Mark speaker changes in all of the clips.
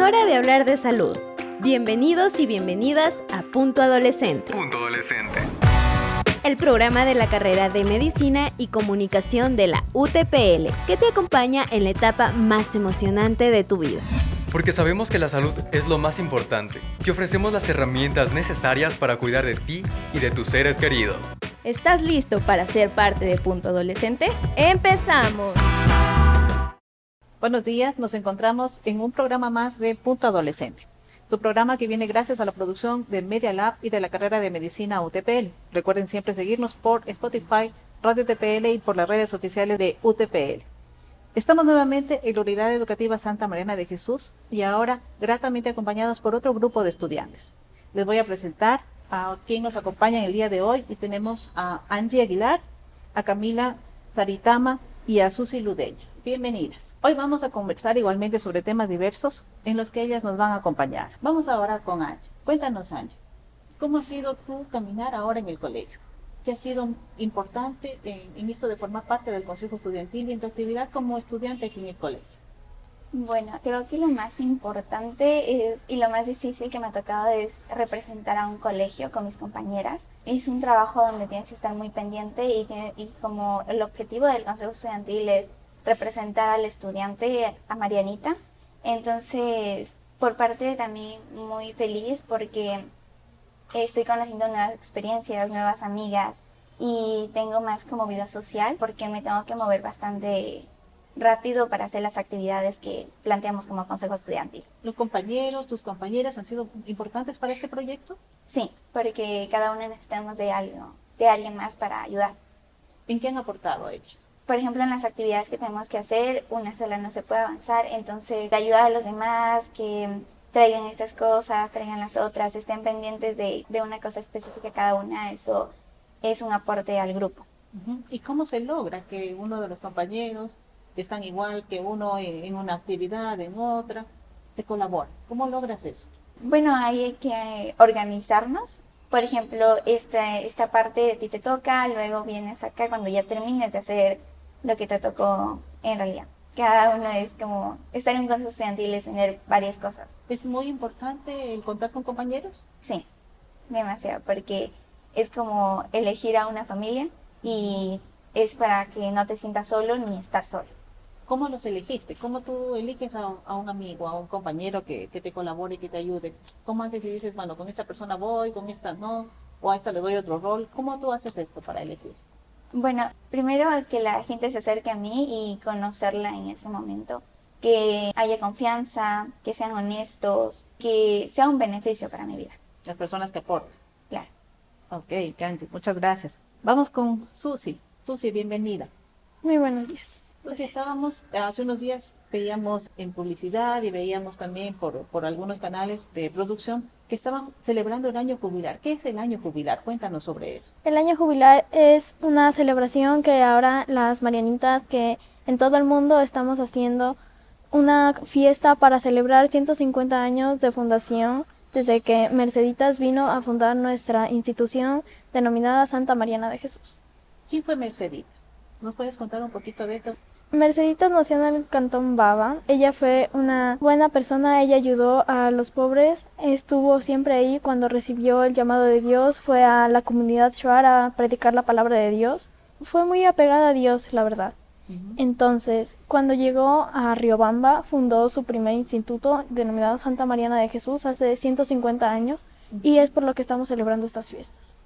Speaker 1: hora de hablar de salud. Bienvenidos y bienvenidas a Punto Adolescente.
Speaker 2: Punto Adolescente.
Speaker 1: El programa de la carrera de Medicina y Comunicación de la UTPL, que te acompaña en la etapa más emocionante de tu vida.
Speaker 2: Porque sabemos que la salud es lo más importante, que ofrecemos las herramientas necesarias para cuidar de ti y de tus seres queridos.
Speaker 1: ¿Estás listo para ser parte de Punto Adolescente? ¡Empezamos!
Speaker 3: Buenos días, nos encontramos en un programa más de Punto Adolescente. Tu programa que viene gracias a la producción de Media Lab y de la carrera de Medicina UTPL. Recuerden siempre seguirnos por Spotify, Radio UTPL y por las redes oficiales de UTPL. Estamos nuevamente en la Unidad Educativa Santa Mariana de Jesús y ahora gratamente acompañados por otro grupo de estudiantes. Les voy a presentar a quien nos acompaña en el día de hoy y tenemos a Angie Aguilar, a Camila Saritama y a Susi Ludeña. Bienvenidas. Hoy vamos a conversar igualmente sobre temas diversos en los que ellas nos van a acompañar. Vamos ahora con Angie. Cuéntanos, Angie, ¿cómo ha sido tu caminar ahora en el colegio? ¿Qué ha sido importante en, esto de formar parte del Consejo Estudiantil y en tu actividad como estudiante aquí en el colegio?
Speaker 4: Bueno, creo que lo más importante es, y lo más difícil que me ha tocado es representar a un colegio con mis compañeras. Es un trabajo donde tienes que estar muy pendiente y como el objetivo del Consejo Estudiantil es representar al estudiante, a Marianita. Entonces, por parte también muy feliz porque estoy conociendo nuevas experiencias, nuevas amigas y tengo más como vida social porque me tengo que mover bastante rápido para hacer las actividades que planteamos como consejo estudiantil.
Speaker 3: ¿Los compañeros, tus compañeras han sido importantes para este proyecto?
Speaker 4: Sí, porque cada uno necesitamos de algo, de alguien más para ayudar.
Speaker 3: ¿En qué han aportado ellas?
Speaker 4: Por ejemplo, en las actividades que tenemos que hacer, una sola no se puede avanzar, entonces ayudar a los demás que traigan estas cosas, traigan las otras, estén pendientes de, de una cosa específica cada una, eso es un aporte al grupo.
Speaker 3: ¿Y cómo se logra que uno de los compañeros que están igual que uno en, en una actividad, en otra, te colabora? ¿Cómo logras eso?
Speaker 4: Bueno, hay que organizarnos. Por ejemplo, esta, esta parte de ti te toca, luego vienes acá cuando ya termines de hacer lo que te tocó en realidad. Cada uno es como estar en un consejo estudiantil es tener varias cosas.
Speaker 3: ¿Es muy importante el contar con compañeros?
Speaker 4: Sí, demasiado, porque es como elegir a una familia y es para que no te sientas solo ni estar solo.
Speaker 3: ¿Cómo los elegiste? ¿Cómo tú eliges a, a un amigo, a un compañero que, que te colabore y que te ayude? ¿Cómo haces y dices, bueno, con esta persona voy, con esta no, o a esta le doy otro rol? ¿Cómo tú haces esto para elegir?
Speaker 4: Bueno, primero que la gente se acerque a mí y conocerla en ese momento. Que haya confianza, que sean honestos, que sea un beneficio para mi vida.
Speaker 3: Las personas que aportan.
Speaker 4: Claro.
Speaker 3: Ok, Kanji, muchas gracias. Vamos con Susi. Susi, bienvenida.
Speaker 5: Muy buenos días.
Speaker 3: Entonces estábamos, hace unos días veíamos en publicidad y veíamos también por, por algunos canales de producción que estaban celebrando el año jubilar. ¿Qué es el año jubilar? Cuéntanos sobre eso.
Speaker 5: El año jubilar es una celebración que ahora las Marianitas que en todo el mundo estamos haciendo una fiesta para celebrar 150 años de fundación desde que Merceditas vino a fundar nuestra institución denominada Santa Mariana de Jesús.
Speaker 3: ¿Quién fue Merceditas? ¿Nos puedes contar un poquito de esto?
Speaker 5: Merceditas nació en el cantón Baba. Ella fue una buena persona, ella ayudó a los pobres, estuvo siempre ahí cuando recibió el llamado de Dios, fue a la comunidad Shuar a predicar la palabra de Dios. Fue muy apegada a Dios, la verdad. Entonces, cuando llegó a Riobamba, fundó su primer instituto denominado Santa Mariana de Jesús hace 150 años y es por lo que estamos celebrando estas fiestas.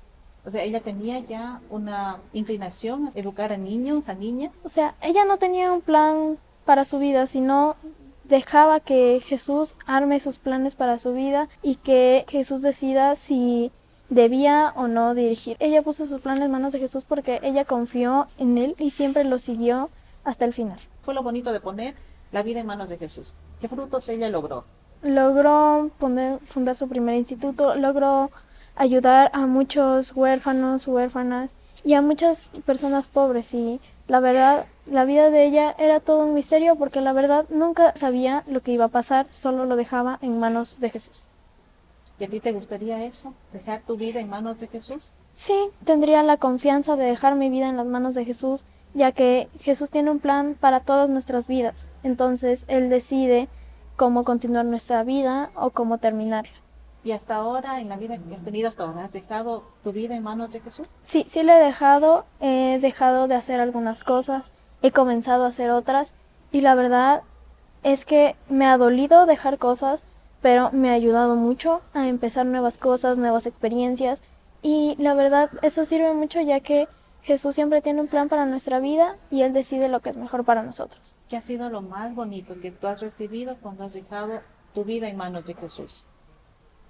Speaker 3: O sea, ella tenía ya una inclinación a educar a niños, a niñas.
Speaker 5: O sea, ella no tenía un plan para su vida, sino dejaba que Jesús arme sus planes para su vida y que Jesús decida si debía o no dirigir. Ella puso sus planes en manos de Jesús porque ella confió en él y siempre lo siguió hasta el final.
Speaker 3: Fue lo bonito de poner la vida en manos de Jesús. ¿Qué frutos ella logró?
Speaker 5: Logró poner, fundar su primer instituto, logró ayudar a muchos huérfanos, huérfanas y a muchas personas pobres y la verdad, la vida de ella era todo un misterio porque la verdad nunca sabía lo que iba a pasar, solo lo dejaba en manos de Jesús.
Speaker 3: ¿Y a ti te gustaría eso? ¿Dejar tu vida en manos de Jesús?
Speaker 5: Sí, tendría la confianza de dejar mi vida en las manos de Jesús, ya que Jesús tiene un plan para todas nuestras vidas. Entonces, Él decide cómo continuar nuestra vida o cómo terminarla.
Speaker 3: ¿Y hasta ahora, en la vida que has tenido hasta ahora, has dejado tu vida en manos de Jesús?
Speaker 5: Sí, sí le he dejado, he dejado de hacer algunas cosas, he comenzado a hacer otras y la verdad es que me ha dolido dejar cosas, pero me ha ayudado mucho a empezar nuevas cosas, nuevas experiencias y la verdad eso sirve mucho ya que Jesús siempre tiene un plan para nuestra vida y Él decide lo que es mejor para nosotros.
Speaker 3: ¿Qué ha sido lo más bonito que tú has recibido cuando has dejado tu vida en manos de Jesús?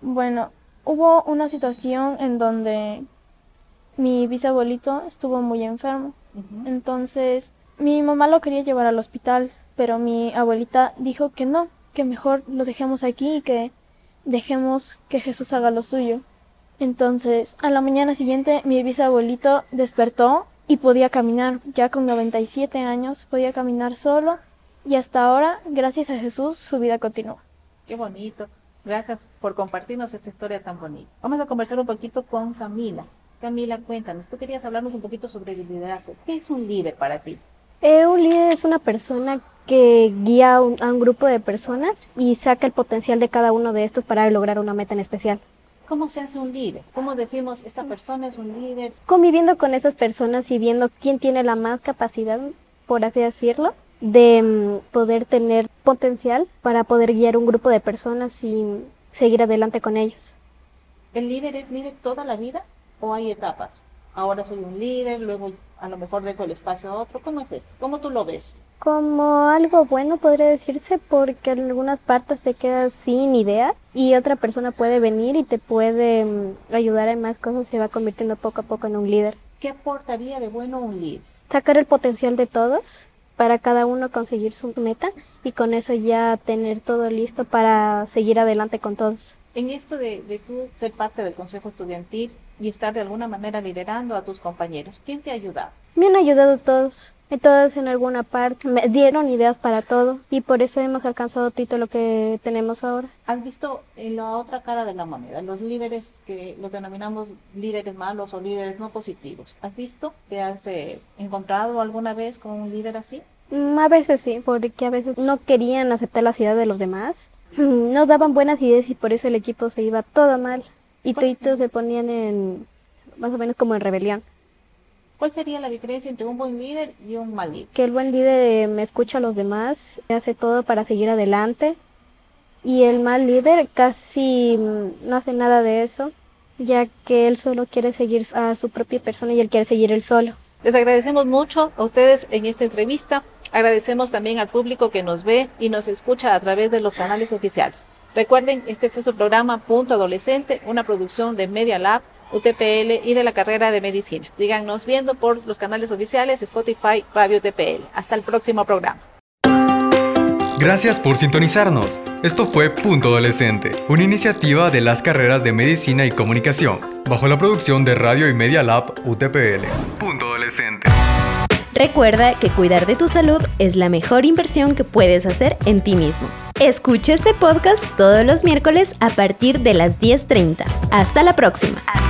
Speaker 5: Bueno, hubo una situación en donde mi bisabuelito estuvo muy enfermo. Entonces, mi mamá lo quería llevar al hospital, pero mi abuelita dijo que no, que mejor lo dejemos aquí y que dejemos que Jesús haga lo suyo. Entonces, a la mañana siguiente, mi bisabuelito despertó y podía caminar. Ya con 97 años, podía caminar solo. Y hasta ahora, gracias a Jesús, su vida continúa.
Speaker 3: Qué bonito. Gracias por compartirnos esta historia tan bonita. Vamos a conversar un poquito con Camila. Camila, cuéntanos, tú querías hablarnos un poquito sobre el liderazgo. ¿Qué es un líder para ti?
Speaker 6: Eh, un líder es una persona que guía a un, a un grupo de personas y saca el potencial de cada uno de estos para lograr una meta en especial.
Speaker 3: ¿Cómo se hace un líder? ¿Cómo decimos esta persona es un líder?
Speaker 6: Conviviendo con esas personas y viendo quién tiene la más capacidad, por así decirlo, de mm, poder tener potencial para poder guiar un grupo de personas y seguir adelante con ellos.
Speaker 3: ¿El líder es líder toda la vida o hay etapas? Ahora soy un líder, luego a lo mejor dejo el espacio a otro. ¿Cómo es esto? ¿Cómo tú lo ves?
Speaker 6: Como algo bueno podría decirse porque en algunas partes te quedas sin idea y otra persona puede venir y te puede mm, ayudar en más cosas y se va convirtiendo poco a poco en un líder.
Speaker 3: ¿Qué aportaría de bueno un líder?
Speaker 6: Sacar el potencial de todos para cada uno conseguir su meta y con eso ya tener todo listo para seguir adelante con todos.
Speaker 3: En esto de, de tú ser parte del consejo estudiantil y estar de alguna manera liderando a tus compañeros, ¿quién te ha ayudado?
Speaker 6: Me han ayudado todos, todos en alguna parte, me dieron ideas para todo y por eso hemos alcanzado todo lo que tenemos ahora.
Speaker 3: ¿Has visto en la otra cara de la moneda, los líderes que los denominamos líderes malos o líderes no positivos? ¿Has visto? ¿Te has eh, encontrado alguna vez con un líder así?
Speaker 6: Mm, A veces sí, porque a veces no querían aceptar las ideas de los demás, Mm, no daban buenas ideas y por eso el equipo se iba todo mal y toditos se ponían en más o menos como en rebelión.
Speaker 3: ¿Cuál sería la diferencia entre un buen líder y un mal líder?
Speaker 6: Que el buen líder eh, me escucha a los demás, hace todo para seguir adelante y el mal líder casi mm, no hace nada de eso, ya que él solo quiere seguir a su propia persona y él quiere seguir él solo.
Speaker 3: Les agradecemos mucho a ustedes en esta entrevista. Agradecemos también al público que nos ve y nos escucha a través de los canales oficiales. Recuerden, este fue su programa Punto Adolescente, una producción de Media Lab, UTPL y de la carrera de medicina. Síganos viendo por los canales oficiales Spotify, Radio UTPL. Hasta el próximo programa.
Speaker 2: Gracias por sintonizarnos. Esto fue Punto Adolescente, una iniciativa de las carreras de Medicina y Comunicación, bajo la producción de Radio y Media Lab UTPL. Punto Adolescente.
Speaker 1: Recuerda que cuidar de tu salud es la mejor inversión que puedes hacer en ti mismo. Escucha este podcast todos los miércoles a partir de las 10.30. Hasta la próxima. Hasta